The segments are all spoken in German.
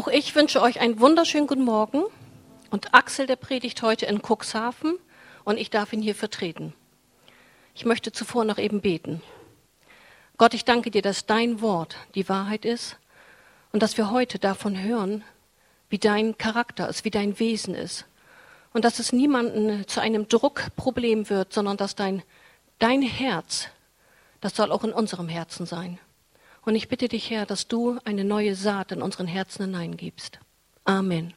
Auch ich wünsche euch einen wunderschönen guten Morgen. Und Axel, der predigt heute in Cuxhaven und ich darf ihn hier vertreten. Ich möchte zuvor noch eben beten. Gott, ich danke dir, dass dein Wort die Wahrheit ist und dass wir heute davon hören, wie dein Charakter ist, wie dein Wesen ist. Und dass es niemanden zu einem Druckproblem wird, sondern dass dein, dein Herz, das soll auch in unserem Herzen sein. Und ich bitte dich, Herr, dass du eine neue Saat in unseren Herzen hineingibst. Amen.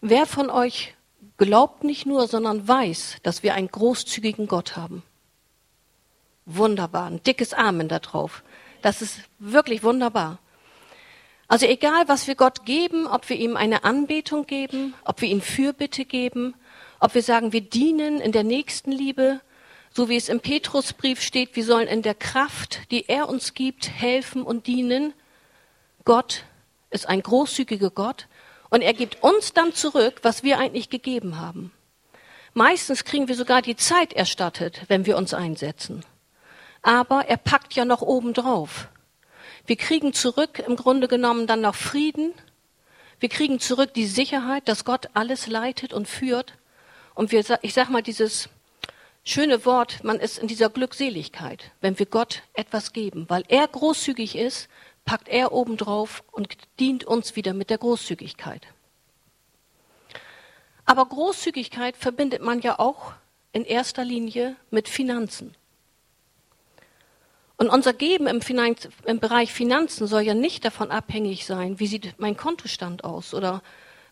Wer von euch glaubt nicht nur, sondern weiß, dass wir einen großzügigen Gott haben? Wunderbar, ein dickes Amen da drauf. Das ist wirklich wunderbar. Also egal, was wir Gott geben, ob wir ihm eine Anbetung geben, ob wir ihm Fürbitte geben, ob wir sagen, wir dienen in der Nächstenliebe, so wie es im Petrusbrief steht, wir sollen in der Kraft, die er uns gibt, helfen und dienen. Gott ist ein großzügiger Gott und er gibt uns dann zurück, was wir eigentlich gegeben haben. Meistens kriegen wir sogar die Zeit erstattet, wenn wir uns einsetzen. Aber er packt ja noch oben drauf. Wir kriegen zurück im Grunde genommen dann noch Frieden. Wir kriegen zurück die Sicherheit, dass Gott alles leitet und führt. Und wir, ich sag mal, dieses schöne Wort, man ist in dieser Glückseligkeit, wenn wir Gott etwas geben, weil er großzügig ist, packt er oben drauf und dient uns wieder mit der Großzügigkeit. Aber Großzügigkeit verbindet man ja auch in erster Linie mit Finanzen. Und unser Geben im, Finanz, im, Bereich Finanzen soll ja nicht davon abhängig sein, wie sieht mein Kontostand aus oder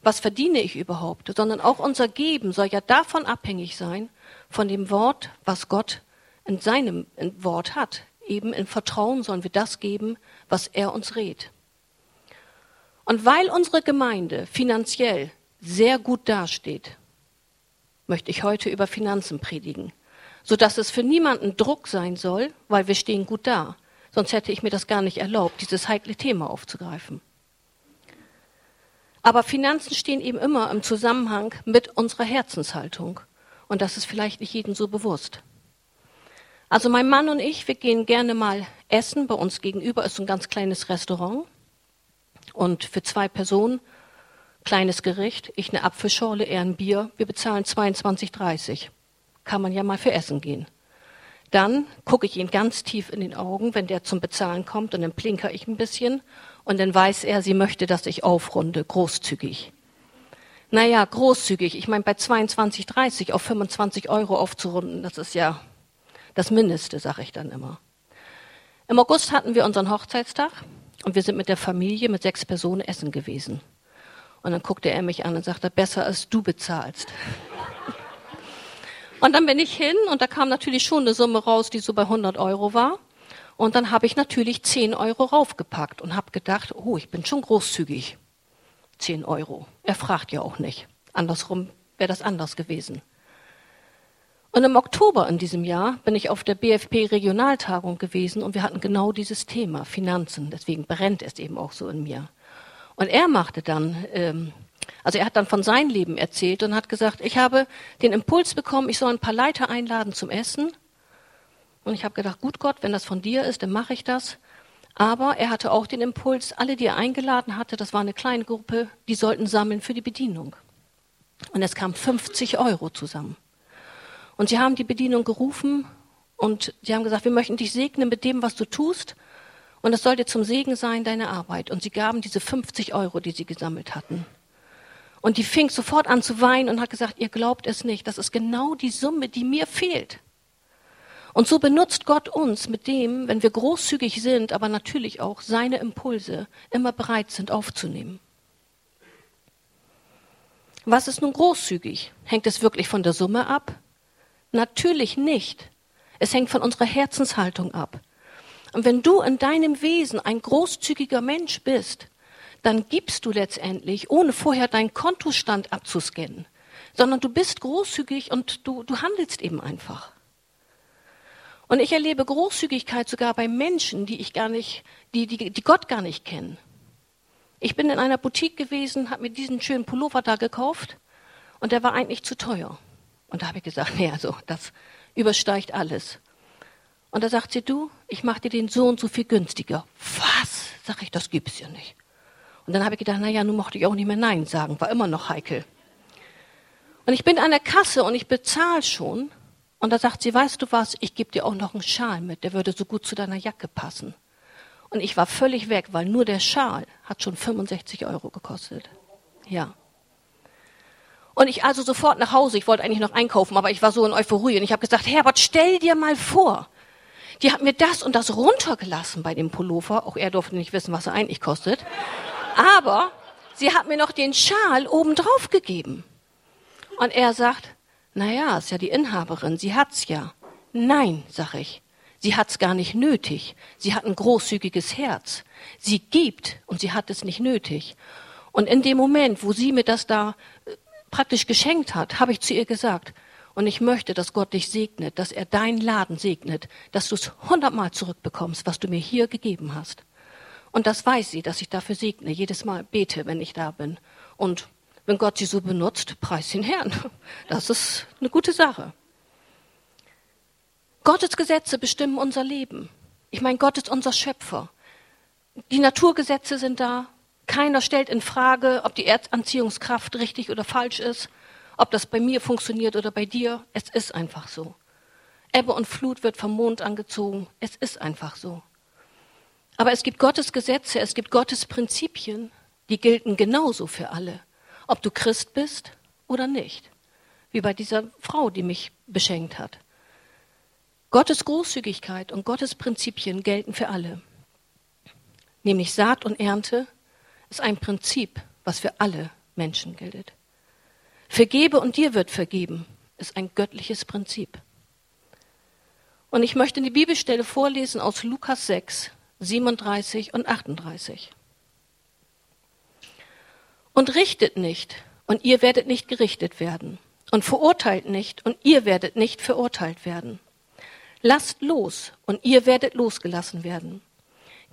was verdiene ich überhaupt, sondern auch unser Geben soll ja davon abhängig sein, von dem Wort, was Gott in seinem Wort hat. Eben in Vertrauen sollen wir das geben, was er uns rät. Und weil unsere Gemeinde finanziell sehr gut dasteht, möchte ich heute über Finanzen predigen, sodass es für niemanden Druck sein soll, weil wir stehen gut da. Sonst hätte ich mir das gar nicht erlaubt, dieses heikle Thema aufzugreifen. Aber Finanzen stehen eben immer im Zusammenhang mit unserer Herzenshaltung. Und das ist vielleicht nicht jedem so bewusst. Also mein Mann und ich, wir gehen gerne mal essen. Bei uns gegenüber ist ein ganz kleines Restaurant. Und für zwei Personen, kleines Gericht, ich eine Apfelschorle, er ein Bier. Wir bezahlen 22,30. Kann man ja mal für Essen gehen. Dann gucke ich ihn ganz tief in den Augen, wenn der zum Bezahlen kommt, und dann plinker ich ein bisschen. Und dann weiß er, sie möchte, dass ich aufrunde, großzügig. Naja, großzügig. Ich meine, bei 22, 30 auf 25 Euro aufzurunden, das ist ja das Mindeste, sage ich dann immer. Im August hatten wir unseren Hochzeitstag und wir sind mit der Familie, mit sechs Personen essen gewesen. Und dann guckte er mich an und sagte, besser als du bezahlst. Und dann bin ich hin und da kam natürlich schon eine Summe raus, die so bei 100 Euro war. Und dann habe ich natürlich 10 Euro raufgepackt und habe gedacht, oh, ich bin schon großzügig. 10 Euro. Er fragt ja auch nicht. Andersrum wäre das anders gewesen. Und im Oktober in diesem Jahr bin ich auf der BFP Regionaltagung gewesen und wir hatten genau dieses Thema, Finanzen. Deswegen brennt es eben auch so in mir. Und er machte dann, ähm, also er hat dann von seinem Leben erzählt und hat gesagt, ich habe den Impuls bekommen, ich soll ein paar Leiter einladen zum Essen. Und ich habe gedacht, gut Gott, wenn das von dir ist, dann mache ich das. Aber er hatte auch den Impuls, alle, die er eingeladen hatte, das war eine kleine Gruppe, die sollten sammeln für die Bedienung. Und es kamen 50 Euro zusammen. Und sie haben die Bedienung gerufen und sie haben gesagt, wir möchten dich segnen mit dem, was du tust. Und es soll dir zum Segen sein, deine Arbeit. Und sie gaben diese 50 Euro, die sie gesammelt hatten. Und die fing sofort an zu weinen und hat gesagt, ihr glaubt es nicht, das ist genau die Summe, die mir fehlt. Und so benutzt Gott uns mit dem, wenn wir großzügig sind, aber natürlich auch seine Impulse immer bereit sind aufzunehmen. Was ist nun großzügig? Hängt es wirklich von der Summe ab? Natürlich nicht. Es hängt von unserer Herzenshaltung ab. Und wenn du in deinem Wesen ein großzügiger Mensch bist, dann gibst du letztendlich, ohne vorher deinen Kontostand abzuscannen, sondern du bist großzügig und du, du handelst eben einfach. Und ich erlebe Großzügigkeit sogar bei Menschen, die ich gar nicht, die, die, die Gott gar nicht kennen. Ich bin in einer Boutique gewesen, habe mir diesen schönen Pullover da gekauft und der war eigentlich zu teuer. Und da habe ich gesagt, nee, also das übersteigt alles. Und da sagt sie, du, ich mache dir den so und so viel günstiger. Was? Sag ich, das gibt's ja nicht. Und dann habe ich gedacht, naja, nun mochte ich auch nicht mehr Nein sagen, war immer noch heikel. Und ich bin an der Kasse und ich bezahle schon. Und da sagt sie, weißt du was, ich gebe dir auch noch einen Schal mit, der würde so gut zu deiner Jacke passen. Und ich war völlig weg, weil nur der Schal hat schon 65 Euro gekostet. Ja. Und ich also sofort nach Hause, ich wollte eigentlich noch einkaufen, aber ich war so in Euphorie und ich habe gesagt, Herbert, stell dir mal vor, die hat mir das und das runtergelassen bei dem Pullover, auch er durfte nicht wissen, was er eigentlich kostet, aber sie hat mir noch den Schal obendrauf gegeben. Und er sagt, na ja, ist ja die Inhaberin, sie hat's ja. Nein, sag ich. Sie hat's gar nicht nötig. Sie hat ein großzügiges Herz. Sie gibt und sie hat es nicht nötig. Und in dem Moment, wo sie mir das da äh, praktisch geschenkt hat, habe ich zu ihr gesagt, und ich möchte, dass Gott dich segnet, dass er deinen Laden segnet, dass du es hundertmal zurückbekommst, was du mir hier gegeben hast. Und das weiß sie, dass ich dafür segne, jedes Mal bete, wenn ich da bin. Und wenn Gott sie so benutzt, preis den Herrn. Das ist eine gute Sache. Gottes Gesetze bestimmen unser Leben. Ich meine, Gott ist unser Schöpfer. Die Naturgesetze sind da. Keiner stellt in Frage, ob die Erdanziehungskraft richtig oder falsch ist, ob das bei mir funktioniert oder bei dir. Es ist einfach so. Ebbe und Flut wird vom Mond angezogen. Es ist einfach so. Aber es gibt Gottes Gesetze, es gibt Gottes Prinzipien, die gelten genauso für alle ob du Christ bist oder nicht. Wie bei dieser Frau, die mich beschenkt hat. Gottes Großzügigkeit und Gottes Prinzipien gelten für alle. Nämlich Saat und Ernte ist ein Prinzip, was für alle Menschen gilt. Vergebe und dir wird vergeben ist ein göttliches Prinzip. Und ich möchte die Bibelstelle vorlesen aus Lukas 6, 37 und 38. Und richtet nicht, und ihr werdet nicht gerichtet werden. Und verurteilt nicht, und ihr werdet nicht verurteilt werden. Lasst los, und ihr werdet losgelassen werden.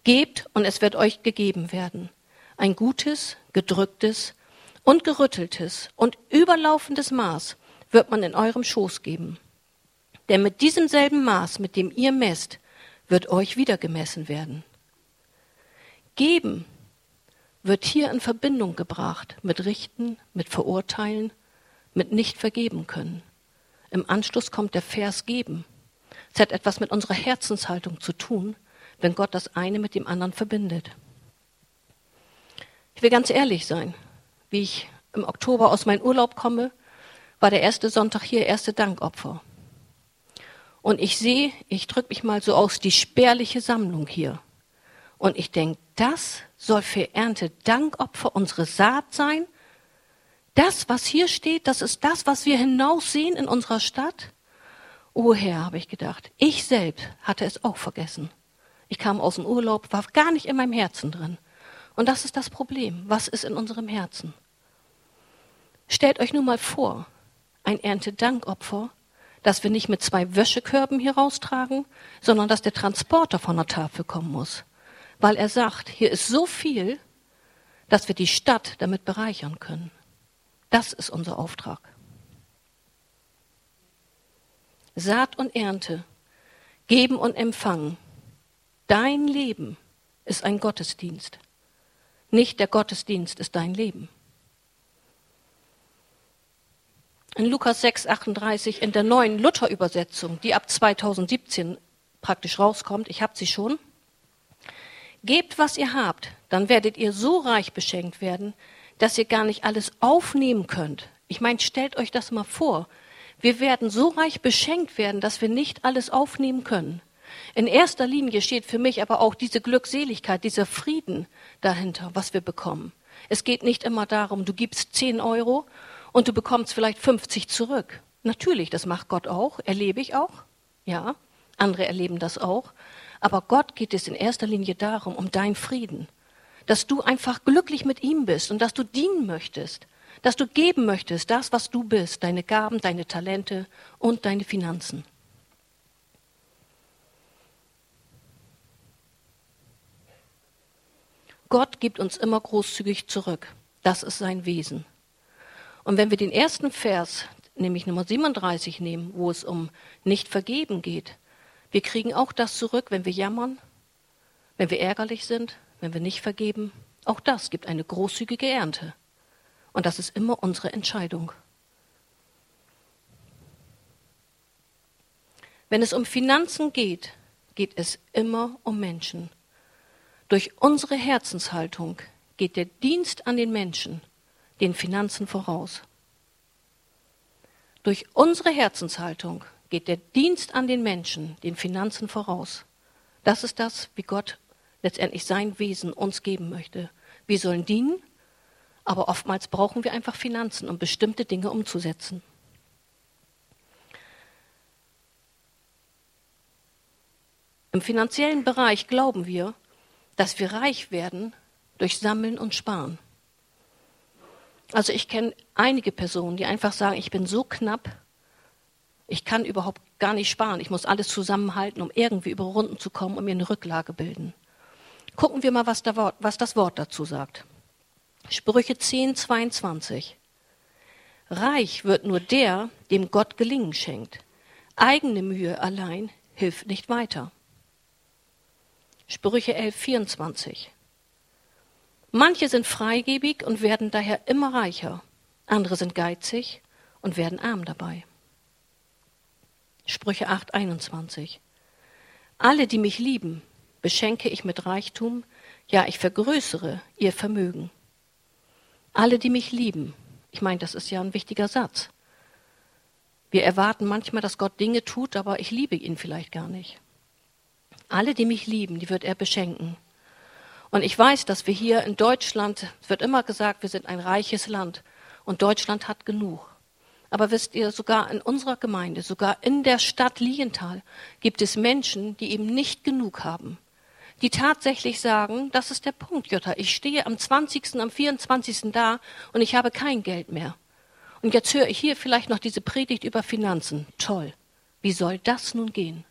Gebt, und es wird euch gegeben werden. Ein gutes, gedrücktes und gerütteltes und überlaufendes Maß wird man in eurem Schoß geben. Denn mit diesem selben Maß, mit dem ihr messt, wird euch wieder gemessen werden. Geben wird hier in Verbindung gebracht mit Richten, mit Verurteilen, mit nicht vergeben können. Im Anschluss kommt der Vers geben. Es hat etwas mit unserer Herzenshaltung zu tun, wenn Gott das eine mit dem anderen verbindet. Ich will ganz ehrlich sein. Wie ich im Oktober aus meinem Urlaub komme, war der erste Sonntag hier erste Dankopfer. Und ich sehe, ich drücke mich mal so aus, die spärliche Sammlung hier. Und ich denke, das soll für Ernte Dankopfer unsere Saat sein. Das, was hier steht, das ist das, was wir hinaussehen in unserer Stadt. O Herr, habe ich gedacht, ich selbst hatte es auch vergessen. Ich kam aus dem Urlaub, war gar nicht in meinem Herzen drin. Und das ist das Problem. Was ist in unserem Herzen? Stellt euch nur mal vor, ein Erntedankopfer, dass wir nicht mit zwei Wäschekörben hier raustragen, sondern dass der Transporter von der Tafel kommen muss weil er sagt, hier ist so viel, dass wir die Stadt damit bereichern können. Das ist unser Auftrag. Saat und Ernte, geben und empfangen. Dein Leben ist ein Gottesdienst. Nicht der Gottesdienst ist dein Leben. In Lukas 6, 38 in der neuen Luther-Übersetzung, die ab 2017 praktisch rauskommt, ich habe sie schon, Gebt, was ihr habt, dann werdet ihr so reich beschenkt werden, dass ihr gar nicht alles aufnehmen könnt. Ich meine, stellt euch das mal vor. Wir werden so reich beschenkt werden, dass wir nicht alles aufnehmen können. In erster Linie steht für mich aber auch diese Glückseligkeit, dieser Frieden dahinter, was wir bekommen. Es geht nicht immer darum, du gibst 10 Euro und du bekommst vielleicht 50 zurück. Natürlich, das macht Gott auch, erlebe ich auch. Ja, andere erleben das auch. Aber Gott geht es in erster Linie darum, um deinen Frieden. Dass du einfach glücklich mit ihm bist und dass du dienen möchtest. Dass du geben möchtest, das, was du bist, deine Gaben, deine Talente und deine Finanzen. Gott gibt uns immer großzügig zurück. Das ist sein Wesen. Und wenn wir den ersten Vers, nämlich Nummer 37 nehmen, wo es um nicht vergeben geht, wir kriegen auch das zurück, wenn wir jammern, wenn wir ärgerlich sind, wenn wir nicht vergeben, Auch das gibt eine großzügige Ernte. Und das ist immer unsere Entscheidung. Wenn es um Finanzen geht, geht es immer um Menschen. Durch unsere Herzenshaltung geht der Dienst an den Menschen den Finanzen voraus. Durch unsere Herzenshaltung geht der Dienst an den Menschen den Finanzen voraus. Das ist das, wie Gott letztendlich sein Wesen uns geben möchte. Wir sollen dienen, aber oftmals brauchen wir einfach Finanzen, um bestimmte Dinge umzusetzen. Im finanziellen Bereich glauben wir, dass wir reich werden durch Sammeln und Sparen. Also ich kenne einige Personen, die einfach sagen, ich bin so knapp, ich kann überhaupt gar nicht sparen, ich muss alles zusammenhalten, um irgendwie über Runden zu kommen und mir eine Rücklage bilden. Gucken wir mal, was, Wort, was das Wort dazu sagt. Sprüche 10, 22. Reich wird nur der, dem Gott Gelingen schenkt. Eigene Mühe allein hilft nicht weiter. Sprüche 11, 24. Manche sind freigebig und werden daher immer reicher. Andere sind geizig und werden arm dabei. Sprüche 8, 21. Alle, die mich lieben, beschenke ich mit Reichtum, ja, ich vergrößere ihr Vermögen. Alle, die mich lieben. Ich meine, das ist ja ein wichtiger Satz. Wir erwarten manchmal, dass Gott Dinge tut, aber ich liebe ihn vielleicht gar nicht. Alle, die mich lieben, die wird er beschenken. Und ich weiß, dass wir hier in Deutschland, es wird immer gesagt, wir sind ein reiches Land und Deutschland hat genug. Aber wisst ihr, sogar in unserer Gemeinde, sogar in der Stadt Lienthal gibt es Menschen, die eben nicht genug haben. Die tatsächlich sagen, das ist der Punkt, Jutta. Ich stehe am 20., am 24. da und ich habe kein Geld mehr. Und jetzt höre ich hier vielleicht noch diese Predigt über Finanzen. Toll. Wie soll das nun gehen?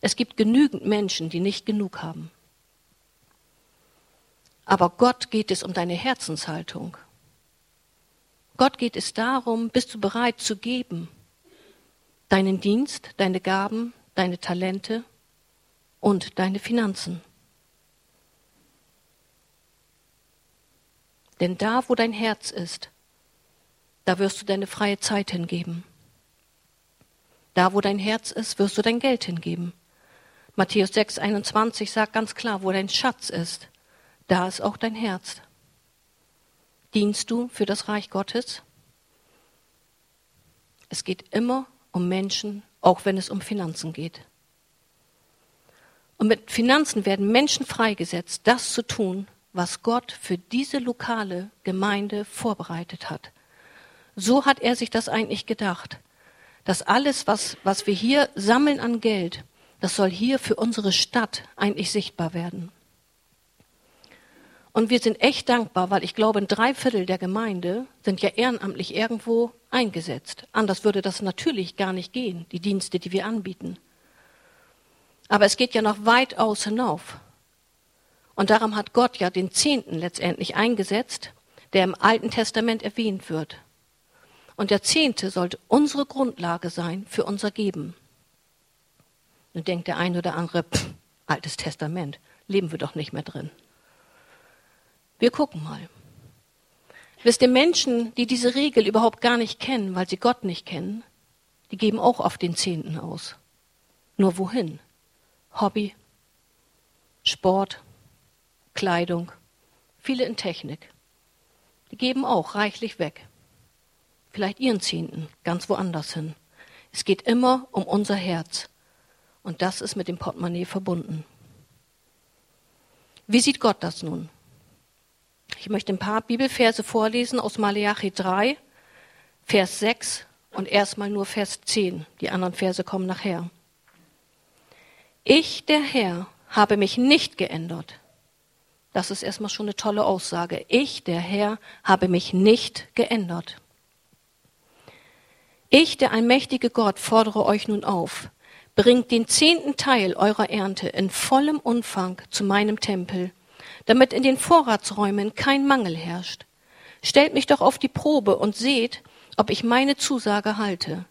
Es gibt genügend Menschen, die nicht genug haben. Aber Gott geht es um deine Herzenshaltung. Gott geht es darum, bist du bereit zu geben? Deinen Dienst, deine Gaben, deine Talente und deine Finanzen. Denn da, wo dein Herz ist, da wirst du deine freie Zeit hingeben. Da, wo dein Herz ist, wirst du dein Geld hingeben. Matthäus 6, 21 sagt ganz klar, wo dein Schatz ist, da ist auch dein Herz. Dienst du für das Reich Gottes? Es geht immer um Menschen, auch wenn es um Finanzen geht. Und mit Finanzen werden Menschen freigesetzt, das zu tun, was Gott für diese lokale Gemeinde vorbereitet hat. So hat er sich das eigentlich gedacht, dass alles, was, was wir hier sammeln an Geld, das soll hier für unsere Stadt eigentlich sichtbar werden. Und wir sind echt dankbar, weil ich glaube, ein Dreiviertel der Gemeinde sind ja ehrenamtlich irgendwo eingesetzt. Anders würde das natürlich gar nicht gehen, die Dienste, die wir anbieten. Aber es geht ja noch weitaus hinauf. Und darum hat Gott ja den Zehnten letztendlich eingesetzt, der im Alten Testament erwähnt wird. Und der Zehnte sollte unsere Grundlage sein für unser Geben. Dann denkt der eine oder andere, pff, Altes Testament, leben wir doch nicht mehr drin. Wir gucken mal. Wisst ihr, Menschen, die diese Regel überhaupt gar nicht kennen, weil sie Gott nicht kennen, die geben auch auf den Zehnten aus. Nur wohin? Hobby, Sport, Kleidung, viele in Technik. Die geben auch reichlich weg. Vielleicht ihren Zehnten ganz woanders hin. Es geht immer um unser Herz. Und das ist mit dem Portemonnaie verbunden. Wie sieht Gott das nun? Ich möchte ein paar Bibelverse vorlesen aus Malachi 3, Vers 6 und erstmal nur Vers 10. Die anderen Verse kommen nachher. Ich, der Herr, habe mich nicht geändert. Das ist erstmal schon eine tolle Aussage. Ich, der Herr, habe mich nicht geändert. Ich, der allmächtige Gott, fordere euch nun auf, Bringt den zehnten Teil eurer Ernte in vollem Umfang zu meinem Tempel, damit in den Vorratsräumen kein Mangel herrscht. Stellt mich doch auf die Probe und seht, ob ich meine Zusage halte.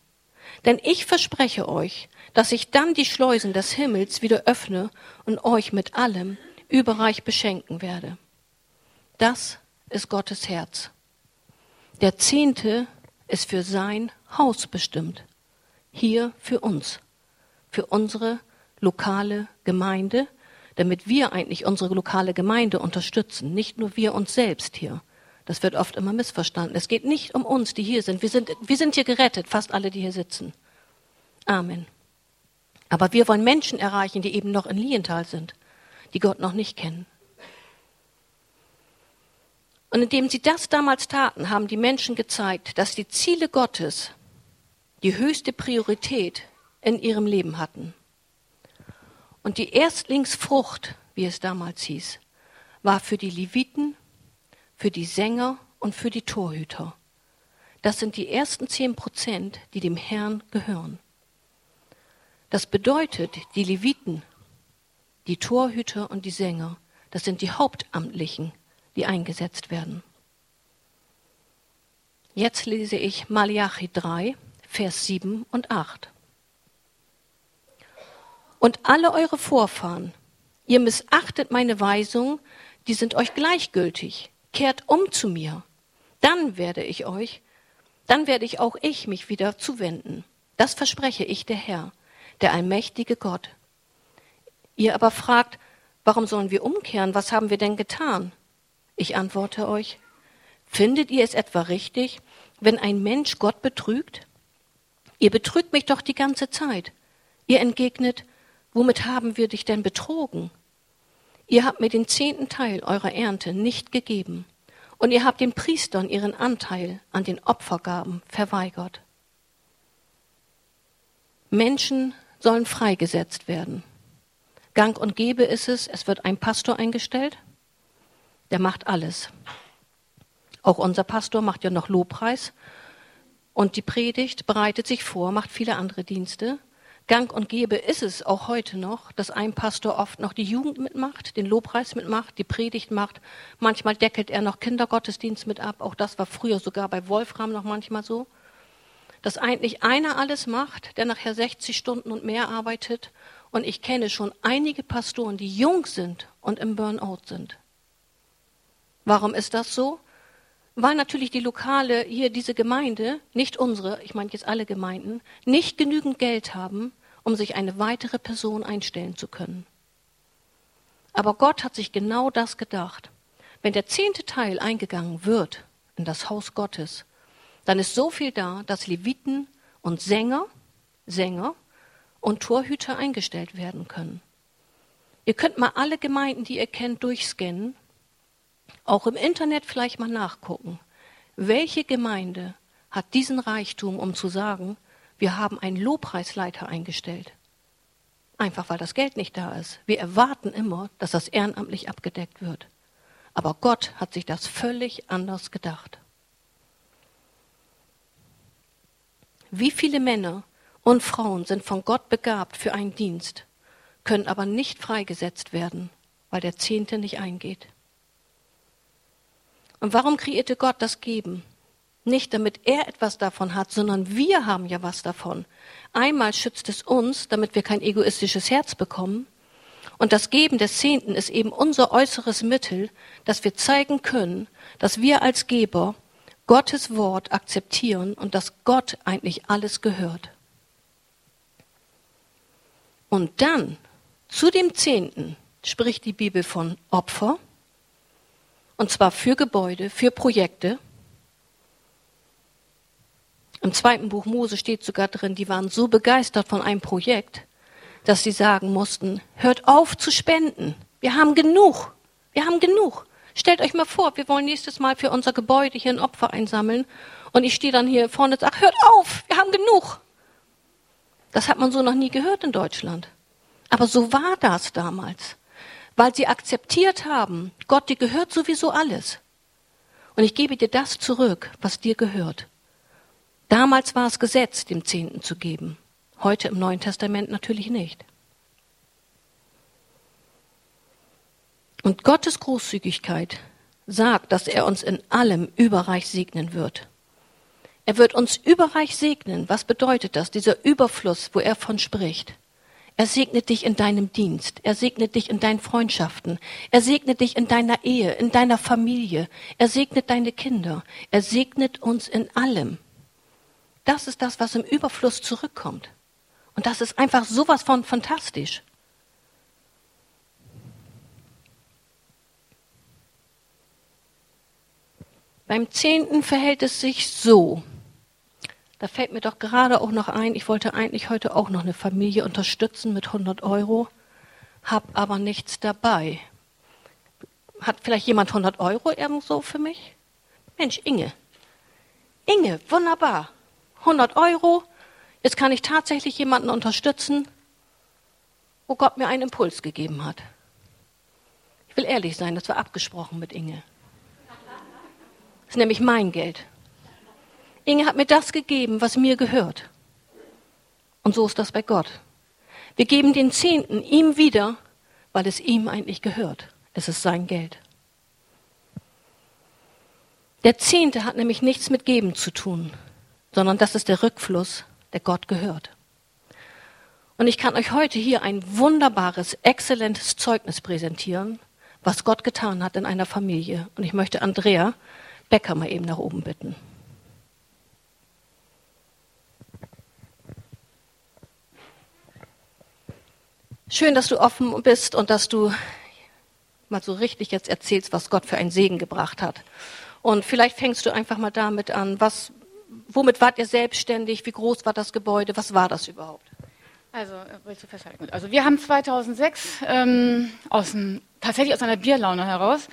Denn ich verspreche euch, dass ich dann die Schleusen des Himmels wieder öffne und euch mit allem überreich beschenken werde. Das ist Gottes Herz. Der Zehnte ist für sein Haus bestimmt. Hier für uns. Für unsere lokale Gemeinde, damit wir eigentlich unsere lokale Gemeinde unterstützen. Nicht nur wir uns selbst hier. Das wird oft immer missverstanden. Es geht nicht um uns, die hier sind. Wir sind, wir sind hier gerettet, fast alle, die hier sitzen. Amen. Aber wir wollen Menschen erreichen, die eben noch in Lienthal sind, die Gott noch nicht kennen. Und indem sie das damals taten, haben die Menschen gezeigt, dass die Ziele Gottes die höchste Priorität in ihrem Leben hatten. Und die Erstlingsfrucht, wie es damals hieß, war für die Leviten, für die Sänger und für die Torhüter. Das sind die ersten zehn Prozent, die dem Herrn gehören. Das bedeutet, die Leviten, die Torhüter und die Sänger, das sind die Hauptamtlichen, die eingesetzt werden. Jetzt lese ich Malachi 3, Vers 7 und 8. Und alle eure Vorfahren, ihr missachtet meine Weisung, die sind euch gleichgültig. Kehrt um zu mir. Dann werde ich euch, dann werde ich auch ich mich wieder zuwenden. Das verspreche ich der Herr, der allmächtige Gott. Ihr aber fragt, warum sollen wir umkehren? Was haben wir denn getan? Ich antworte euch, findet ihr es etwa richtig, wenn ein Mensch Gott betrügt? Ihr betrügt mich doch die ganze Zeit. Ihr entgegnet, womit haben wir dich denn betrogen? Ihr habt mir den zehnten Teil eurer Ernte nicht gegeben, und ihr habt den Priestern ihren Anteil an den Opfergaben verweigert. Menschen sollen freigesetzt werden. Gang und Gebe ist es, es wird ein Pastor eingestellt, der macht alles. Auch unser Pastor macht ja noch Lobpreis und die Predigt bereitet sich vor, macht viele andere Dienste. Gang und Gebe ist es auch heute noch, dass ein Pastor oft noch die Jugend mitmacht, den Lobpreis mitmacht, die Predigt macht. Manchmal deckelt er noch Kindergottesdienst mit ab. Auch das war früher sogar bei Wolfram noch manchmal so. Dass eigentlich einer alles macht, der nachher 60 Stunden und mehr arbeitet. Und ich kenne schon einige Pastoren, die jung sind und im Burnout sind. Warum ist das so? Weil natürlich die lokale, hier diese Gemeinde, nicht unsere, ich meine jetzt alle Gemeinden, nicht genügend Geld haben, um sich eine weitere Person einstellen zu können. Aber Gott hat sich genau das gedacht. Wenn der zehnte Teil eingegangen wird in das Haus Gottes, dann ist so viel da, dass Leviten und Sänger, Sänger und Torhüter eingestellt werden können. Ihr könnt mal alle Gemeinden, die ihr kennt, durchscannen auch im Internet vielleicht mal nachgucken. Welche Gemeinde hat diesen Reichtum, um zu sagen, wir haben einen Lobpreisleiter eingestellt? Einfach weil das Geld nicht da ist. Wir erwarten immer, dass das ehrenamtlich abgedeckt wird. Aber Gott hat sich das völlig anders gedacht. Wie viele Männer und Frauen sind von Gott begabt für einen Dienst, können aber nicht freigesetzt werden, weil der Zehnte nicht eingeht. Und warum kreierte Gott das Geben? Nicht damit er etwas davon hat, sondern wir haben ja was davon. Einmal schützt es uns, damit wir kein egoistisches Herz bekommen. Und das Geben des Zehnten ist eben unser äußeres Mittel, dass wir zeigen können, dass wir als Geber Gottes Wort akzeptieren und dass Gott eigentlich alles gehört. Und dann, zu dem Zehnten, spricht die Bibel von Opfer, und zwar für Gebäude, für Projekte. Im zweiten Buch Mose steht sogar drin, die waren so begeistert von einem Projekt, dass sie sagen mussten, hört auf zu spenden. Wir haben genug. Wir haben genug. Stellt euch mal vor, wir wollen nächstes Mal für unser Gebäude hier ein Opfer einsammeln und ich stehe dann hier vorne und sage, hört auf, wir haben genug. Das hat man so noch nie gehört in Deutschland. Aber so war das damals weil sie akzeptiert haben, Gott, dir gehört sowieso alles. Und ich gebe dir das zurück, was dir gehört. Damals war es Gesetz, dem Zehnten zu geben. Heute im Neuen Testament natürlich nicht. Und Gottes Großzügigkeit sagt, dass er uns in allem überreich segnen wird. Er wird uns überreich segnen. Was bedeutet das? Dieser Überfluss, wo er von spricht. Er segnet dich in deinem Dienst. Er segnet dich in deinen Freundschaften. Er segnet dich in deiner Ehe, in deiner Familie. Er segnet deine Kinder. Er segnet uns in allem. Das ist das, was im Überfluss zurückkommt. Und das ist einfach sowas von fantastisch. Beim Zehnten verhält es sich so. Da fällt mir doch gerade auch noch ein, ich wollte eigentlich heute auch noch eine Familie unterstützen mit 100 Euro, hab aber nichts dabei. Hat vielleicht jemand 100 Euro irgendwo für mich? Mensch, Inge. Inge, wunderbar. 100 Euro. Jetzt kann ich tatsächlich jemanden unterstützen, wo Gott mir einen Impuls gegeben hat. Ich will ehrlich sein, das war abgesprochen mit Inge. Das ist nämlich mein Geld. Inge hat mir das gegeben, was mir gehört. Und so ist das bei Gott. Wir geben den Zehnten ihm wieder, weil es ihm eigentlich gehört. Es ist sein Geld. Der Zehnte hat nämlich nichts mit Geben zu tun, sondern das ist der Rückfluss, der Gott gehört. Und ich kann euch heute hier ein wunderbares, exzellentes Zeugnis präsentieren, was Gott getan hat in einer Familie. Und ich möchte Andrea Becker mal eben nach oben bitten. Schön, dass du offen bist und dass du mal so richtig jetzt erzählst, was Gott für einen Segen gebracht hat. Und vielleicht fängst du einfach mal damit an, was, womit wart ihr selbstständig? Wie groß war das Gebäude? Was war das überhaupt? Also, äh? Also, wir haben 2006 ähm, aus ein, tatsächlich aus einer Bierlaune heraus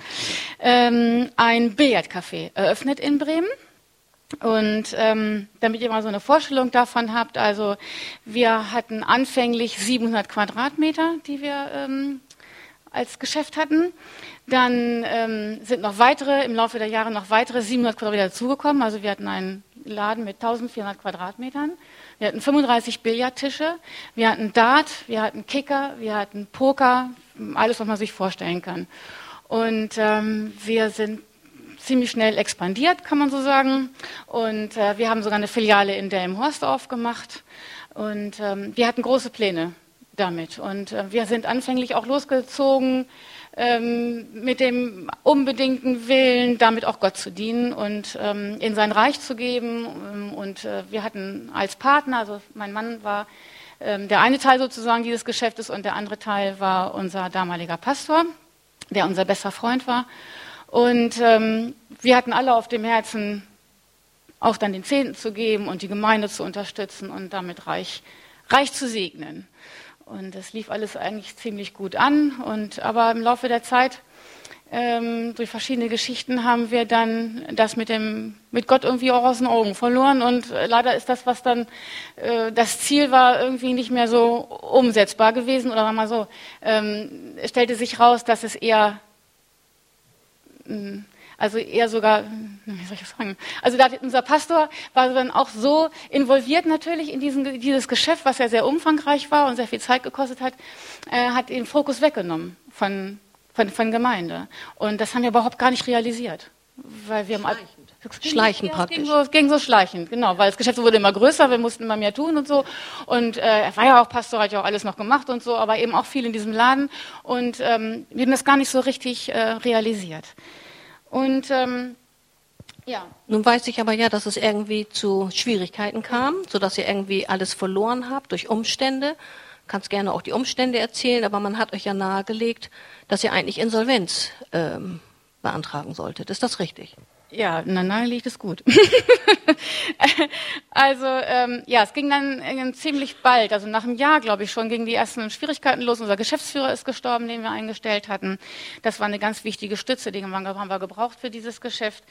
ähm, ein Billardcafé eröffnet in Bremen. Und ähm, damit ihr mal so eine Vorstellung davon habt, also wir hatten anfänglich 700 Quadratmeter, die wir ähm, als Geschäft hatten. Dann ähm, sind noch weitere, im Laufe der Jahre noch weitere 700 Quadratmeter dazugekommen. Also wir hatten einen Laden mit 1400 Quadratmetern. Wir hatten 35 Billardtische, wir hatten Dart, wir hatten Kicker, wir hatten Poker, alles, was man sich vorstellen kann. Und ähm, wir sind ziemlich schnell expandiert, kann man so sagen. Und äh, wir haben sogar eine Filiale in Delmenhorst aufgemacht. Und ähm, wir hatten große Pläne damit. Und äh, wir sind anfänglich auch losgezogen ähm, mit dem unbedingten Willen, damit auch Gott zu dienen und ähm, in sein Reich zu geben. Ähm, und äh, wir hatten als Partner, also mein Mann war ähm, der eine Teil sozusagen dieses Geschäftes und der andere Teil war unser damaliger Pastor, der unser bester Freund war. Und ähm, wir hatten alle auf dem Herzen, auch dann den Zehnten zu geben und die Gemeinde zu unterstützen und damit reich, reich zu segnen. Und das lief alles eigentlich ziemlich gut an. Und, aber im Laufe der Zeit, ähm, durch verschiedene Geschichten, haben wir dann das mit, dem, mit Gott irgendwie auch aus den Augen verloren. Und leider ist das, was dann äh, das Ziel war, irgendwie nicht mehr so umsetzbar gewesen. Oder sagen wir mal so, ähm, es stellte sich raus, dass es eher hm, also eher sogar, wie soll ich das sagen? Also da, unser Pastor war dann auch so involviert natürlich in diesen, dieses Geschäft, was ja sehr umfangreich war und sehr viel Zeit gekostet hat, äh, hat den Fokus weggenommen von, von, von Gemeinde. Und das haben wir überhaupt gar nicht realisiert. Weil wir schleichend. Schleichend ja, praktisch. Ging so, ging so schleichend, genau, weil das Geschäft wurde immer größer, wir mussten immer mehr tun und so. Und äh, er war ja auch Pastor, hat ja auch alles noch gemacht und so, aber eben auch viel in diesem Laden. Und ähm, wir haben das gar nicht so richtig äh, realisiert. Und ähm, ja. Nun weiß ich aber ja, dass es irgendwie zu Schwierigkeiten kam, sodass ihr irgendwie alles verloren habt durch Umstände. Kannst gerne auch die Umstände erzählen, aber man hat euch ja nahegelegt, dass ihr eigentlich Insolvenz ähm, beantragen solltet. Ist das richtig? Ja, na, nahe liegt es gut. also ähm, ja, es ging dann äh, ziemlich bald, also nach einem Jahr, glaube ich schon, gingen die ersten Schwierigkeiten los. Unser Geschäftsführer ist gestorben, den wir eingestellt hatten. Das war eine ganz wichtige Stütze, die haben wir gebraucht für dieses Geschäft.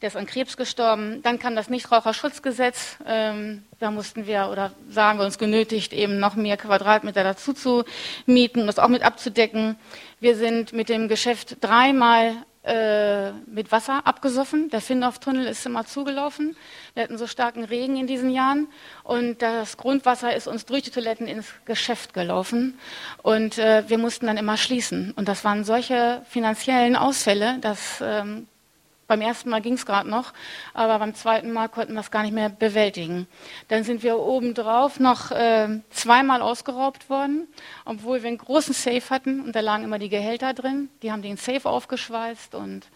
Der ist an Krebs gestorben. Dann kam das Nichtraucherschutzgesetz. Ähm, da mussten wir oder sagen wir uns genötigt, eben noch mehr Quadratmeter dazu zu mieten, das auch mit abzudecken. Wir sind mit dem Geschäft dreimal äh, mit Wasser abgesoffen. Der Findorf-Tunnel ist immer zugelaufen. Wir hatten so starken Regen in diesen Jahren und das Grundwasser ist uns durch die Toiletten ins Geschäft gelaufen und äh, wir mussten dann immer schließen. Und das waren solche finanziellen Ausfälle, dass ähm, Beim ersten Mal ging es gerade noch, aber beim zweiten Mal konnten wir es gar nicht mehr bewältigen. Dann sind wir obendrauf noch äh, zweimal ausgeraubt worden, obwohl wir einen großen Safe hatten und da lagen immer die Gehälter drin. Die haben den Safe aufgeschweißt und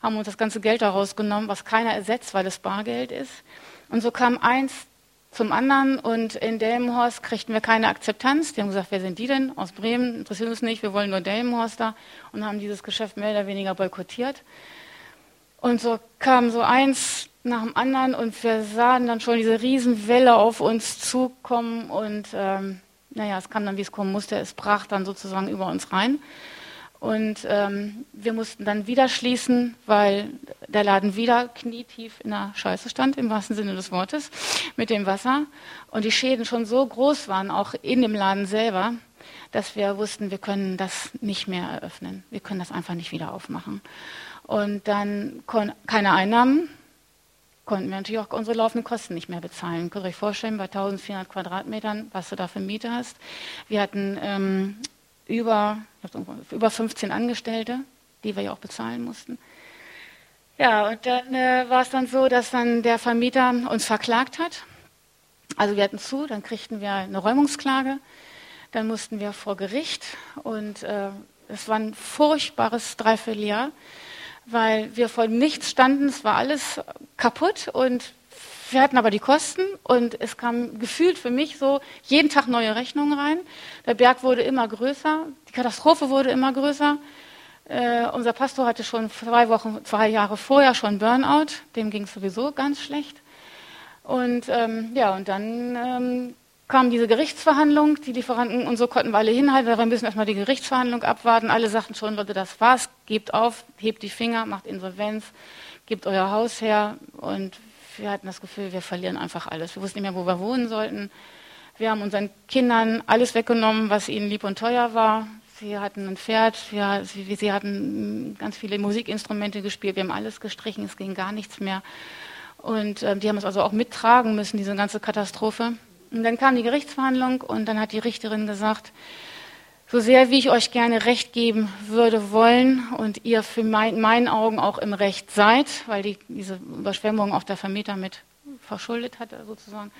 haben uns das ganze Geld daraus genommen, was keiner ersetzt, weil es Bargeld ist. Und so kam eins zum anderen und in Delmenhorst kriegten wir keine Akzeptanz. Die haben gesagt, wer sind die denn? Aus Bremen, interessiert uns nicht, wir wollen nur Delmenhorster und haben dieses Geschäft mehr oder weniger boykottiert. Und so kam so eins nach dem anderen und wir sahen dann schon diese Riesenwelle auf uns zukommen und ähm, naja, es kam dann, wie es kommen musste, es brach dann sozusagen über uns rein. Und ähm, wir mussten dann wieder schließen, weil der Laden wieder knietief in der Scheiße stand, im wahrsten Sinne des Wortes, mit dem Wasser. Und die Schäden schon so groß waren, auch in dem Laden selber, dass wir wussten, wir können das nicht mehr eröffnen. Wir können das einfach nicht wieder aufmachen. Und dann keine Einnahmen, konnten wir natürlich auch unsere laufenden Kosten nicht mehr bezahlen. Könnt ihr euch vorstellen, bei 1400 Quadratmetern, was du da für Miete hast. Wir hatten ähm, über, über 15 Angestellte, die wir ja auch bezahlen mussten. Ja, und dann äh, war es dann so, dass dann der Vermieter uns verklagt hat. Also wir hatten zu, dann kriegten wir eine Räumungsklage, dann mussten wir vor Gericht und äh, es war ein furchtbares Dreivierteljahr weil wir vor nichts standen, es war alles kaputt und wir hatten aber die Kosten und es kam gefühlt für mich so jeden Tag neue Rechnungen rein. Der Berg wurde immer größer, die Katastrophe wurde immer größer. Äh, unser Pastor hatte schon zwei Wochen, zwei Jahre vorher schon Burnout, dem ging es sowieso ganz schlecht. Und ähm, ja, und dann ähm, kam diese Gerichtsverhandlung, die Lieferanten und so konnten wir alle hinhalten, wir müssen erstmal die Gerichtsverhandlung abwarten. Alle sagten schon, Leute, das war's, gebt auf, hebt die Finger, macht Insolvenz, gebt euer Haus her. Und wir hatten das Gefühl, wir verlieren einfach alles. Wir wussten nicht mehr, wo wir wohnen sollten. Wir haben unseren Kindern alles weggenommen, was ihnen lieb und teuer war. Sie hatten ein Pferd, wir, sie, sie hatten ganz viele Musikinstrumente gespielt, wir haben alles gestrichen, es ging gar nichts mehr. Und äh, die haben es also auch mittragen müssen, diese ganze Katastrophe. Und dann kam die Gerichtsverhandlung und dann hat die Richterin gesagt, so sehr wie ich euch gerne Recht geben würde wollen und ihr für mein, meinen Augen auch im Recht seid, weil die, diese Überschwemmung auch der Vermieter mit verschuldet hat sozusagen,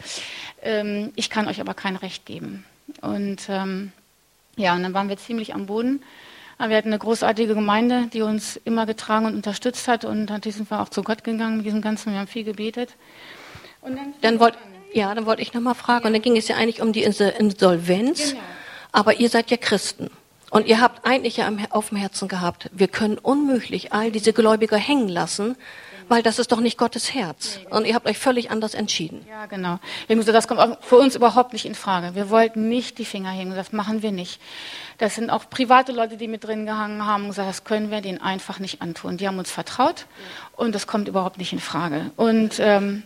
ähm, ich kann euch aber kein Recht geben. Und ähm, ja, und dann waren wir ziemlich am Boden. Aber wir hatten eine großartige Gemeinde, die uns immer getragen und unterstützt hat und dann sind wir auch zu Gott gegangen mit diesem Ganzen, wir haben viel gebetet. Und dann, dann wollte ja, dann wollte ich noch mal fragen. Und dann ging es ja eigentlich um die Insolvenz. Genau. Aber ihr seid ja Christen. Und ihr habt eigentlich ja auf dem Herzen gehabt, wir können unmöglich all diese Gläubiger hängen lassen, weil das ist doch nicht Gottes Herz. Und ihr habt euch völlig anders entschieden. Ja, genau. Das kommt für uns überhaupt nicht in Frage. Wir wollten nicht die Finger hängen, das machen wir nicht. Das sind auch private Leute, die mit drin gehangen haben und gesagt, das können wir denen einfach nicht antun. Die haben uns vertraut und das kommt überhaupt nicht in Frage. Und ähm,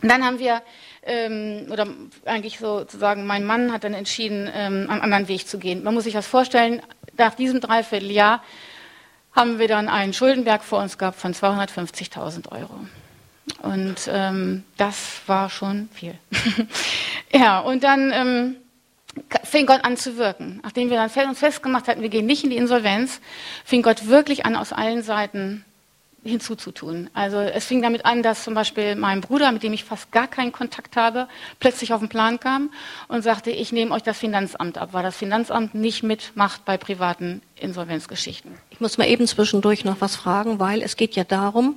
dann haben wir ähm, oder eigentlich sozusagen mein Mann hat dann entschieden, ähm, einen anderen Weg zu gehen. Man muss sich das vorstellen, nach diesem Dreivierteljahr haben wir dann einen Schuldenberg vor uns gehabt von 250.000 Euro. Und ähm, das war schon viel. ja, und dann ähm, fing Gott an zu wirken. Nachdem wir dann uns festgemacht hatten, wir gehen nicht in die Insolvenz, fing Gott wirklich an, aus allen Seiten hinzuzutun. Also es fing damit an, dass zum Beispiel mein Bruder, mit dem ich fast gar keinen Kontakt habe, plötzlich auf den Plan kam und sagte, ich nehme euch das Finanzamt ab, weil das Finanzamt nicht mitmacht bei privaten Insolvenzgeschichten. Ich muss mal eben zwischendurch noch was fragen, weil es geht ja darum,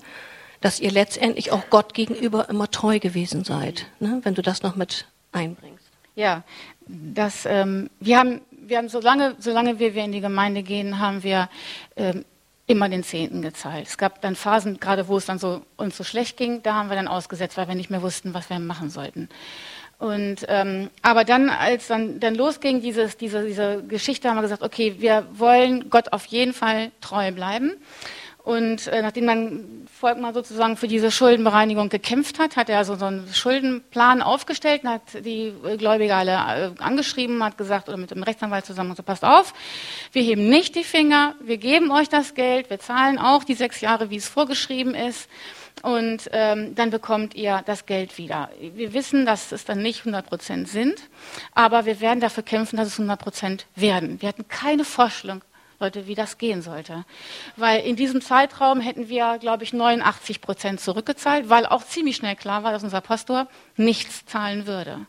dass ihr letztendlich auch Gott gegenüber immer treu gewesen seid, ne? wenn du das noch mit einbringst. Ja, das, ähm, wir haben, wir haben solange, solange wir, wir in die Gemeinde gehen, haben wir ähm, immer den Zehnten gezahlt. Es gab dann Phasen, gerade wo es dann so uns so schlecht ging, da haben wir dann ausgesetzt, weil wir nicht mehr wussten, was wir machen sollten. Und ähm, aber dann, als dann, dann losging dieses, diese, diese Geschichte, haben wir gesagt, okay, wir wollen Gott auf jeden Fall treu bleiben. Und äh, nachdem dann Volkmar sozusagen für diese Schuldenbereinigung gekämpft hat, hat er so, so einen Schuldenplan aufgestellt und hat die Gläubiger alle äh, angeschrieben, hat gesagt, oder mit dem Rechtsanwalt zusammen, so passt auf, wir heben nicht die Finger, wir geben euch das Geld, wir zahlen auch die sechs Jahre, wie es vorgeschrieben ist. Und ähm, dann bekommt ihr das Geld wieder. Wir wissen, dass es dann nicht 100 Prozent sind, aber wir werden dafür kämpfen, dass es 100 Prozent werden. Wir hatten keine Vorstellung, Leute, wie das gehen sollte. Weil in diesem Zeitraum hätten wir, glaube ich, 89 Prozent zurückgezahlt, weil auch ziemlich schnell klar war, dass unser Pastor nichts zahlen würde.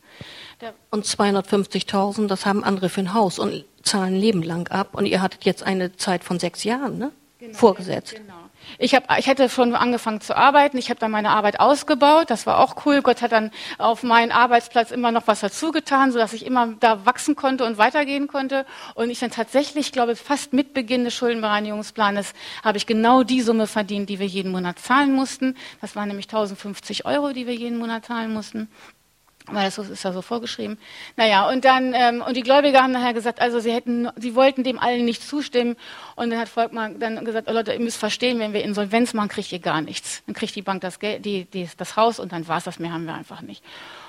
Der und 250.000, das haben andere für ein Haus und zahlen Leben lang ab. Und ihr hattet jetzt eine Zeit von sechs Jahren, ne? Genau, Vorgesetzt. Genau. Ich, hab, ich hätte schon angefangen zu arbeiten. Ich habe dann meine Arbeit ausgebaut. Das war auch cool. Gott hat dann auf meinen Arbeitsplatz immer noch was dazugetan, sodass ich immer da wachsen konnte und weitergehen konnte. Und ich dann tatsächlich, glaube fast mit Beginn des Schuldenbereinigungsplanes habe ich genau die Summe verdient, die wir jeden Monat zahlen mussten. Das waren nämlich 1050 Euro, die wir jeden Monat zahlen mussten weil das ist ja so vorgeschrieben. Naja, und dann, ähm, und die Gläubiger haben nachher gesagt, also sie hätten, sie wollten dem allen nicht zustimmen. Und dann hat Volkmar dann gesagt, oh Leute, ihr müsst verstehen, wenn wir Insolvenz machen, kriegt ihr gar nichts. Dann kriegt die Bank das Geld, die, die, das Haus und dann war's das, mehr haben wir einfach nicht.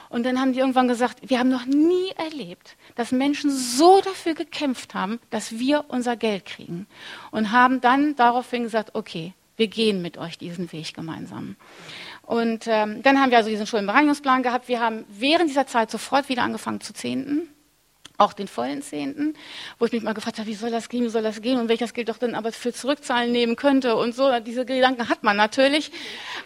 Und dann haben die irgendwann gesagt, wir haben noch nie erlebt, dass Menschen so dafür gekämpft haben, dass wir unser Geld kriegen. Und haben dann daraufhin gesagt, okay, wir gehen mit euch diesen Weg gemeinsam. Und ähm, dann haben wir also diesen Schuldenbereinigungsplan gehabt. Wir haben während dieser Zeit sofort wieder angefangen zu zehnten auch den vollen Zehnten, wo ich mich mal gefragt habe, wie soll das gehen, wie soll das gehen und welches Geld doch dann aber für Zurückzahlen nehmen könnte und so. Diese Gedanken hat man natürlich.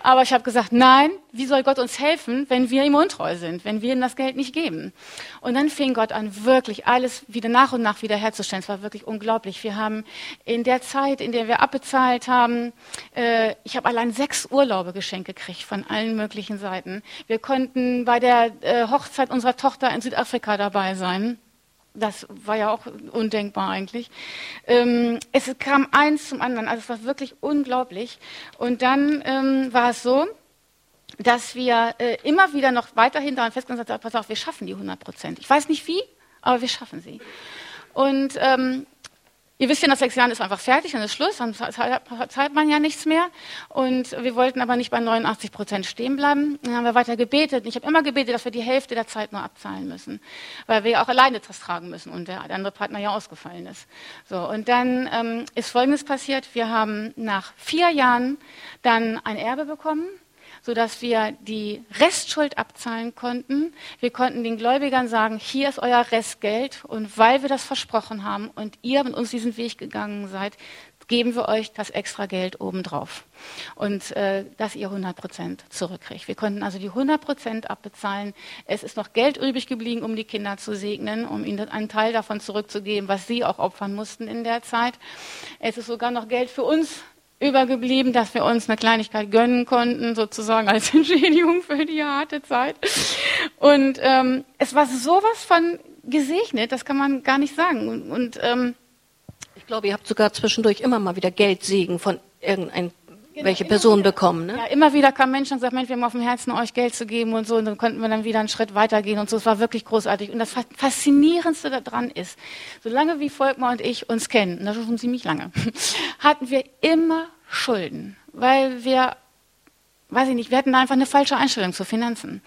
Aber ich habe gesagt, nein, wie soll Gott uns helfen, wenn wir ihm untreu sind, wenn wir ihm das Geld nicht geben? Und dann fing Gott an, wirklich alles wieder nach und nach wiederherzustellen. Es war wirklich unglaublich. Wir haben in der Zeit, in der wir abbezahlt haben, äh, ich habe allein sechs Urlaube geschenkt gekriegt von allen möglichen Seiten. Wir konnten bei der äh, Hochzeit unserer Tochter in Südafrika dabei sein. Das war ja auch undenkbar eigentlich. Ähm, es kam eins zum anderen, also es war wirklich unglaublich. Und dann ähm, war es so, dass wir äh, immer wieder noch weiterhin daran festgestellt haben, pass auf, wir schaffen die 100 Prozent. Ich weiß nicht wie, aber wir schaffen sie. Und ähm, Ihr wisst ja, nach sechs Jahren ist einfach fertig, dann ist Schluss, dann zahlt man ja nichts mehr. Und wir wollten aber nicht bei 89 Prozent stehen bleiben. Dann haben wir weiter gebetet. Ich habe immer gebetet, dass wir die Hälfte der Zeit nur abzahlen müssen, weil wir ja auch alleine das tragen müssen und der, der andere Partner ja ausgefallen ist. So und dann ähm, ist Folgendes passiert: Wir haben nach vier Jahren dann ein Erbe bekommen sodass wir die Restschuld abzahlen konnten. Wir konnten den Gläubigern sagen, hier ist euer Restgeld und weil wir das versprochen haben und ihr mit uns diesen Weg gegangen seid, geben wir euch das extra Geld obendrauf und äh, dass ihr 100 Prozent zurückkriegt. Wir konnten also die 100 Prozent abbezahlen. Es ist noch Geld übrig geblieben, um die Kinder zu segnen, um ihnen einen Teil davon zurückzugeben, was sie auch opfern mussten in der Zeit. Es ist sogar noch Geld für uns übergeblieben, dass wir uns eine Kleinigkeit gönnen konnten, sozusagen als Entschädigung für die harte Zeit. Und ähm, es war sowas von gesegnet, das kann man gar nicht sagen. Und, ähm, ich glaube, ihr habt sogar zwischendurch immer mal wieder Geldsegen von irgendein Genau, welche Person wieder, bekommen. Ne? Ja, immer wieder kam Menschen und gesagt, Mensch, wir haben auf dem Herzen, euch Geld zu geben und so. Und dann konnten wir dann wieder einen Schritt weitergehen und so. Es war wirklich großartig. Und das Faszinierendste daran ist, solange wie Volkmar und ich uns kennen, und das ist schon ziemlich lange, hatten wir immer Schulden, weil wir weiß ich nicht, wir hatten einfach eine falsche Einstellung zu Finanzen.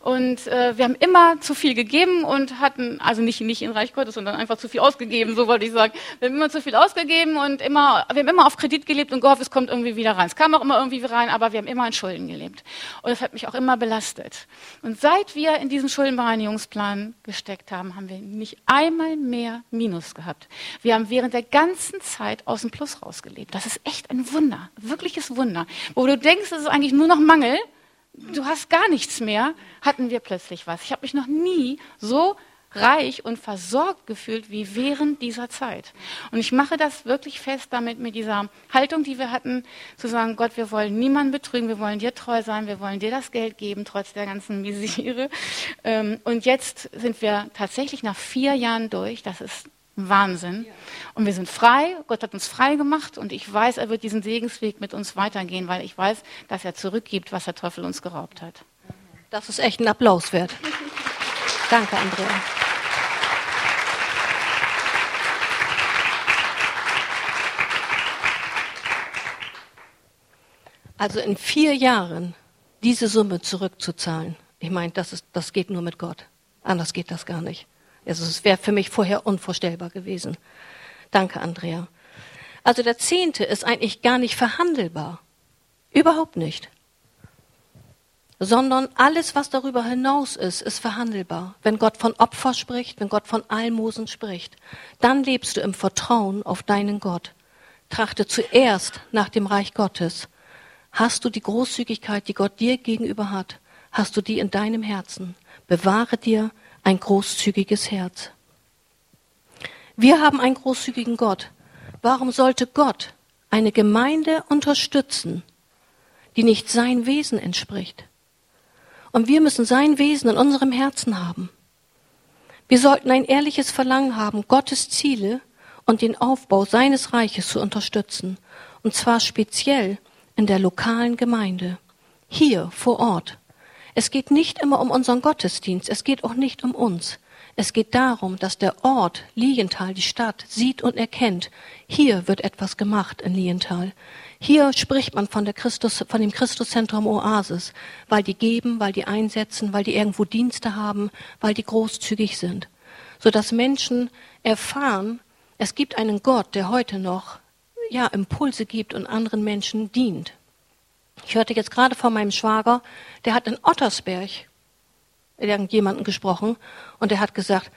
Und äh, wir haben immer zu viel gegeben und hatten, also nicht, nicht in Reich Gottes, sondern einfach zu viel ausgegeben, so wollte ich sagen. Wir haben immer zu viel ausgegeben und immer, wir haben immer auf Kredit gelebt und gehofft, es kommt irgendwie wieder rein. Es kam auch immer irgendwie rein, aber wir haben immer in Schulden gelebt. Und das hat mich auch immer belastet. Und seit wir in diesen Schuldenbereinigungsplan gesteckt haben, haben wir nicht einmal mehr Minus gehabt. Wir haben während der ganzen Zeit aus dem Plus rausgelebt. Das ist echt ein Wunder, wirkliches Wunder. Wo du denkst, es ist eigentlich nur noch Mangel, du hast gar nichts mehr, hatten wir plötzlich was. Ich habe mich noch nie so reich und versorgt gefühlt wie während dieser Zeit. Und ich mache das wirklich fest damit mit dieser Haltung, die wir hatten, zu sagen, Gott, wir wollen niemanden betrügen, wir wollen dir treu sein, wir wollen dir das Geld geben, trotz der ganzen Misere. Ähm, und jetzt sind wir tatsächlich nach vier Jahren durch. Das ist Wahnsinn. Und wir sind frei. Gott hat uns frei gemacht und ich weiß, er wird diesen Segensweg mit uns weitergehen, weil ich weiß, dass er zurückgibt, was der Teufel uns geraubt hat. Das ist echt ein Applaus wert. Danke, Andrea. Also in vier Jahren diese Summe zurückzuzahlen, ich meine, das, das geht nur mit Gott. Anders geht das gar nicht. Also es wäre für mich vorher unvorstellbar gewesen. Danke, Andrea. Also der Zehnte ist eigentlich gar nicht verhandelbar. Überhaupt nicht. sondern alles, was darüber hinaus ist, ist verhandelbar. Wenn Gott von Opfer spricht, wenn Gott von Almosen spricht, dann lebst du im Vertrauen auf deinen Gott. Trachte zuerst nach dem Reich Gottes. Hast du die Großzügigkeit, die Gott dir gegenüber hat, hast du die in deinem Herzen. Bewahre dir ein großzügiges Herz. Wir haben einen großzügigen Gott. Warum sollte Gott eine Gemeinde unterstützen, die nicht sein Wesen entspricht? Und wir müssen sein Wesen in unserem Herzen haben. Wir sollten ein ehrliches Verlangen haben, Gottes Ziele und den Aufbau seines Reiches zu unterstützen. Und zwar speziell in der lokalen Gemeinde. Hier vor Ort. Es geht nicht immer um unseren Gottesdienst. Es geht auch nicht um uns. Es geht darum, dass der Ort Lienthal, die Stadt, sieht und erkennt, hier wird etwas gemacht in Lienthal. Hier spricht man von, der Christus, von dem Christuszentrum Oasis, weil die geben, weil die einsetzen, weil die irgendwo Dienste haben, weil die großzügig sind. Sodass Menschen erfahren, es gibt einen Gott, der heute noch ja, Impulse gibt und anderen Menschen dient. Ich hörte jetzt gerade von meinem Schwager, der hat in Ottersberg irgendjemanden gesprochen und der hat gesagt,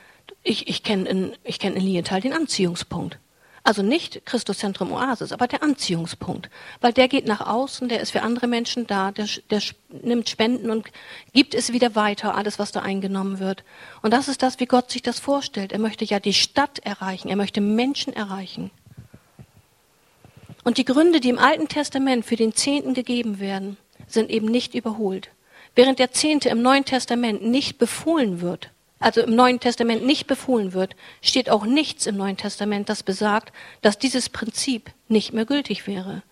ich, ich kenne in, ich kenn in Lienthal den Anziehungspunkt. Also nicht Christuszentrum Oasis, aber der Anziehungspunkt. Weil der geht nach außen, der ist für andere Menschen da, der, der nimmt Spenden und gibt es wieder weiter, alles, was da eingenommen wird. Und das ist das, wie Gott sich das vorstellt. Er möchte ja die Stadt erreichen, er möchte Menschen erreichen. Und die Gründe, die im Alten Testament für den Zehnten gegeben werden, sind eben nicht überholt. Während der Zehnte im Neuen Testament nicht befohlen wird, also im Neuen Testament nicht befohlen wird, steht auch nichts im Neuen Testament, das besagt, dass dieses Prinzip nicht mehr gültig wäre.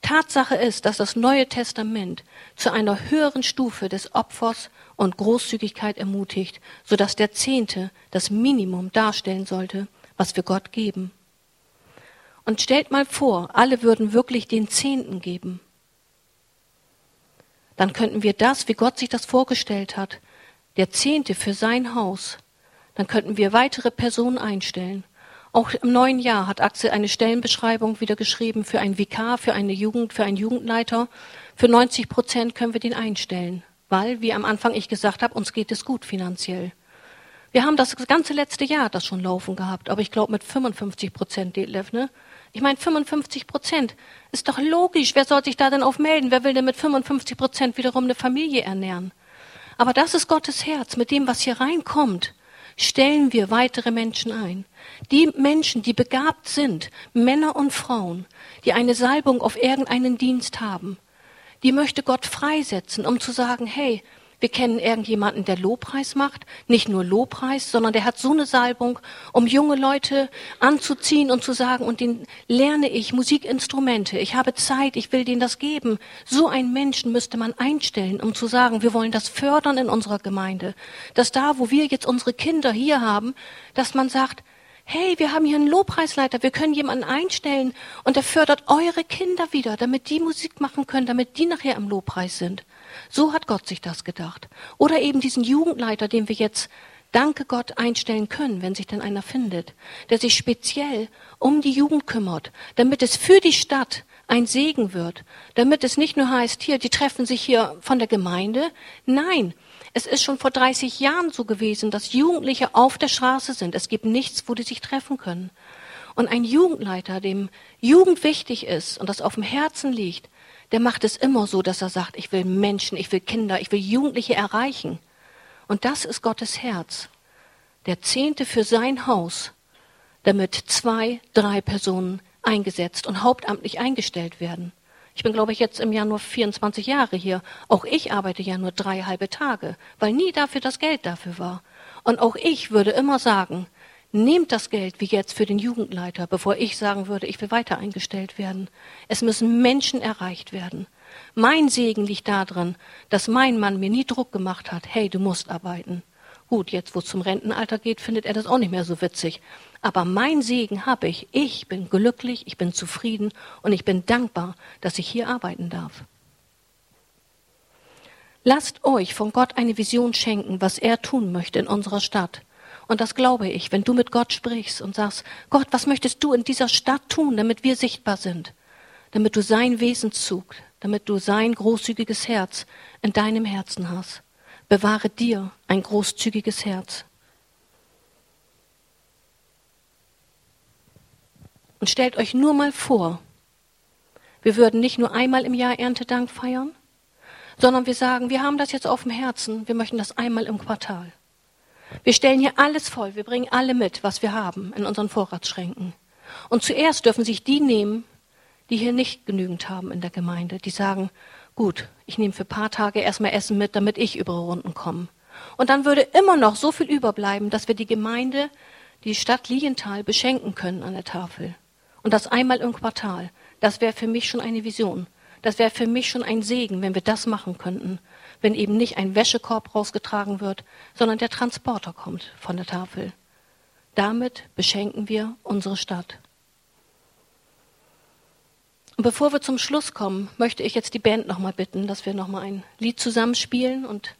Tatsache ist, dass das Neue Testament zu einer höheren Stufe des Opfers und Großzügigkeit ermutigt, sodass der Zehnte das Minimum darstellen sollte, was wir Gott geben. Und stellt mal vor, alle würden wirklich den Zehnten geben. Dann könnten wir das, wie Gott sich das vorgestellt hat, der Zehnte für sein Haus, dann könnten wir weitere Personen einstellen. Auch im neuen Jahr hat Axel eine Stellenbeschreibung wieder geschrieben für einen Vikar, für eine Jugend, für einen Jugendleiter. Für 90 Prozent können wir den einstellen, weil, wie am Anfang ich gesagt habe, uns geht es gut finanziell. Wir haben das ganze letzte Jahr das schon laufen gehabt, aber ich glaube mit 55 Prozent Detlef, ne? Ich meine 55 Prozent ist doch logisch. Wer soll sich da denn aufmelden? Wer will denn mit 55 Prozent wiederum eine Familie ernähren? Aber das ist Gottes Herz. Mit dem, was hier reinkommt, stellen wir weitere Menschen ein. Die Menschen, die begabt sind, Männer und Frauen, die eine Salbung auf irgendeinen Dienst haben, die möchte Gott freisetzen, um zu sagen, hey, wir kennen irgendjemanden, der Lobpreis macht. Nicht nur Lobpreis, sondern der hat so eine Salbung, um junge Leute anzuziehen und zu sagen, und den lerne ich Musikinstrumente. Ich habe Zeit, ich will denen das geben. So einen Menschen müsste man einstellen, um zu sagen, wir wollen das fördern in unserer Gemeinde. Dass da, wo wir jetzt unsere Kinder hier haben, dass man sagt, hey, wir haben hier einen Lobpreisleiter, wir können jemanden einstellen und der fördert eure Kinder wieder, damit die Musik machen können, damit die nachher im Lobpreis sind. So hat Gott sich das gedacht. Oder eben diesen Jugendleiter, den wir jetzt danke Gott einstellen können, wenn sich denn einer findet, der sich speziell um die Jugend kümmert, damit es für die Stadt ein Segen wird, damit es nicht nur heißt, hier, die treffen sich hier von der Gemeinde. Nein, es ist schon vor 30 Jahren so gewesen, dass Jugendliche auf der Straße sind. Es gibt nichts, wo die sich treffen können. Und ein Jugendleiter, dem Jugend wichtig ist und das auf dem Herzen liegt, der macht es immer so, dass er sagt, ich will Menschen, ich will Kinder, ich will Jugendliche erreichen. Und das ist Gottes Herz. Der Zehnte für sein Haus, damit zwei, drei Personen eingesetzt und hauptamtlich eingestellt werden. Ich bin, glaube ich, jetzt im Jahr nur 24 Jahre hier. Auch ich arbeite ja nur drei halbe Tage, weil nie dafür das Geld dafür war. Und auch ich würde immer sagen, Nehmt das Geld wie jetzt für den Jugendleiter, bevor ich sagen würde, ich will weiter eingestellt werden. Es müssen Menschen erreicht werden. Mein Segen liegt darin, dass mein Mann mir nie Druck gemacht hat, hey, du musst arbeiten. Gut, jetzt wo es zum Rentenalter geht, findet er das auch nicht mehr so witzig. Aber mein Segen habe ich. Ich bin glücklich, ich bin zufrieden und ich bin dankbar, dass ich hier arbeiten darf. Lasst euch von Gott eine Vision schenken, was er tun möchte in unserer Stadt. Und das glaube ich, wenn du mit Gott sprichst und sagst, Gott, was möchtest du in dieser Stadt tun, damit wir sichtbar sind? Damit du sein Wesenszug damit du sein großzügiges Herz in deinem Herzen hast. Bewahre dir ein großzügiges Herz. Und stellt euch nur mal vor, wir würden nicht nur einmal im Jahr Erntedank feiern, sondern wir sagen, wir haben das jetzt auf dem Herzen, wir möchten das einmal im Quartal. Wir stellen hier alles voll, wir bringen alle mit, was wir haben in unseren Vorratsschränken. Und zuerst dürfen sich die nehmen, die hier nicht genügend haben in der Gemeinde, die sagen, gut, ich nehme für ein paar Tage erstmal Essen mit, damit ich über Runden komme. Und dann würde immer noch so viel überbleiben, dass wir die Gemeinde, die Stadt Lienthal beschenken können an der Tafel. Und das einmal im Quartal. Das wäre für mich schon eine Vision. Das wäre für mich schon ein Segen, wenn wir das machen könnten. Wenn eben nicht ein Wäschekorb rausgetragen wird, sondern der Transporter kommt von der Tafel. Damit beschenken wir unsere Stadt. Und bevor wir zum Schluss kommen, möchte ich jetzt die Band nochmal bitten, dass wir nochmal ein Lied zusammenspielen und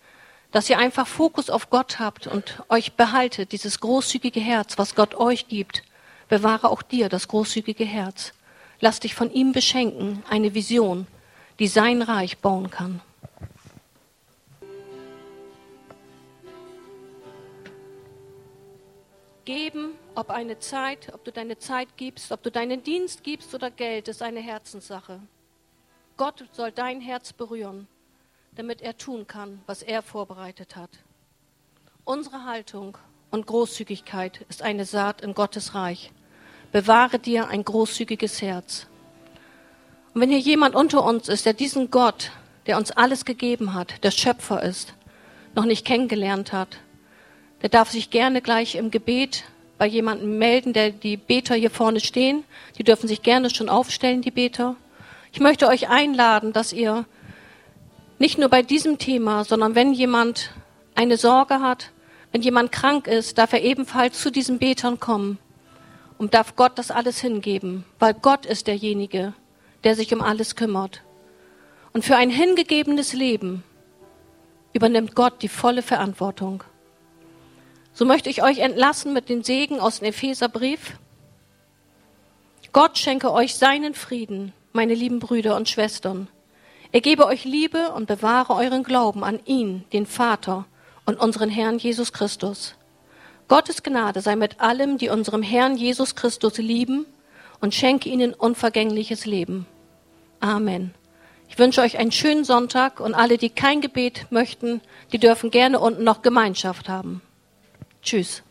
dass ihr einfach Fokus auf Gott habt und euch behaltet, dieses großzügige Herz, was Gott euch gibt. Bewahre auch dir das großzügige Herz. Lass dich von ihm beschenken, eine Vision, die sein Reich bauen kann. Geben, ob eine Zeit, ob du deine Zeit gibst, ob du deinen Dienst gibst oder Geld, ist eine Herzenssache. Gott soll dein Herz berühren, damit er tun kann, was er vorbereitet hat. Unsere Haltung und Großzügigkeit ist eine Saat in Gottes Reich. Bewahre dir ein großzügiges Herz. Und wenn hier jemand unter uns ist, der diesen Gott, der uns alles gegeben hat, der Schöpfer ist, noch nicht kennengelernt hat, der darf sich gerne gleich im Gebet bei jemandem melden, der die Beter hier vorne stehen. Die dürfen sich gerne schon aufstellen, die Beter. Ich möchte euch einladen, dass ihr nicht nur bei diesem Thema, sondern wenn jemand eine Sorge hat, wenn jemand krank ist, darf er ebenfalls zu diesen Betern kommen und darf Gott das alles hingeben, weil Gott ist derjenige, der sich um alles kümmert. Und für ein hingegebenes Leben übernimmt Gott die volle Verantwortung. So möchte ich euch entlassen mit den Segen aus dem Epheserbrief. Gott schenke euch seinen Frieden, meine lieben Brüder und Schwestern. Er gebe euch Liebe und bewahre euren Glauben an ihn, den Vater und unseren Herrn Jesus Christus. Gottes Gnade sei mit allem, die unserem Herrn Jesus Christus lieben und schenke ihnen unvergängliches Leben. Amen. Ich wünsche euch einen schönen Sonntag und alle, die kein Gebet möchten, die dürfen gerne unten noch Gemeinschaft haben. Tschüss.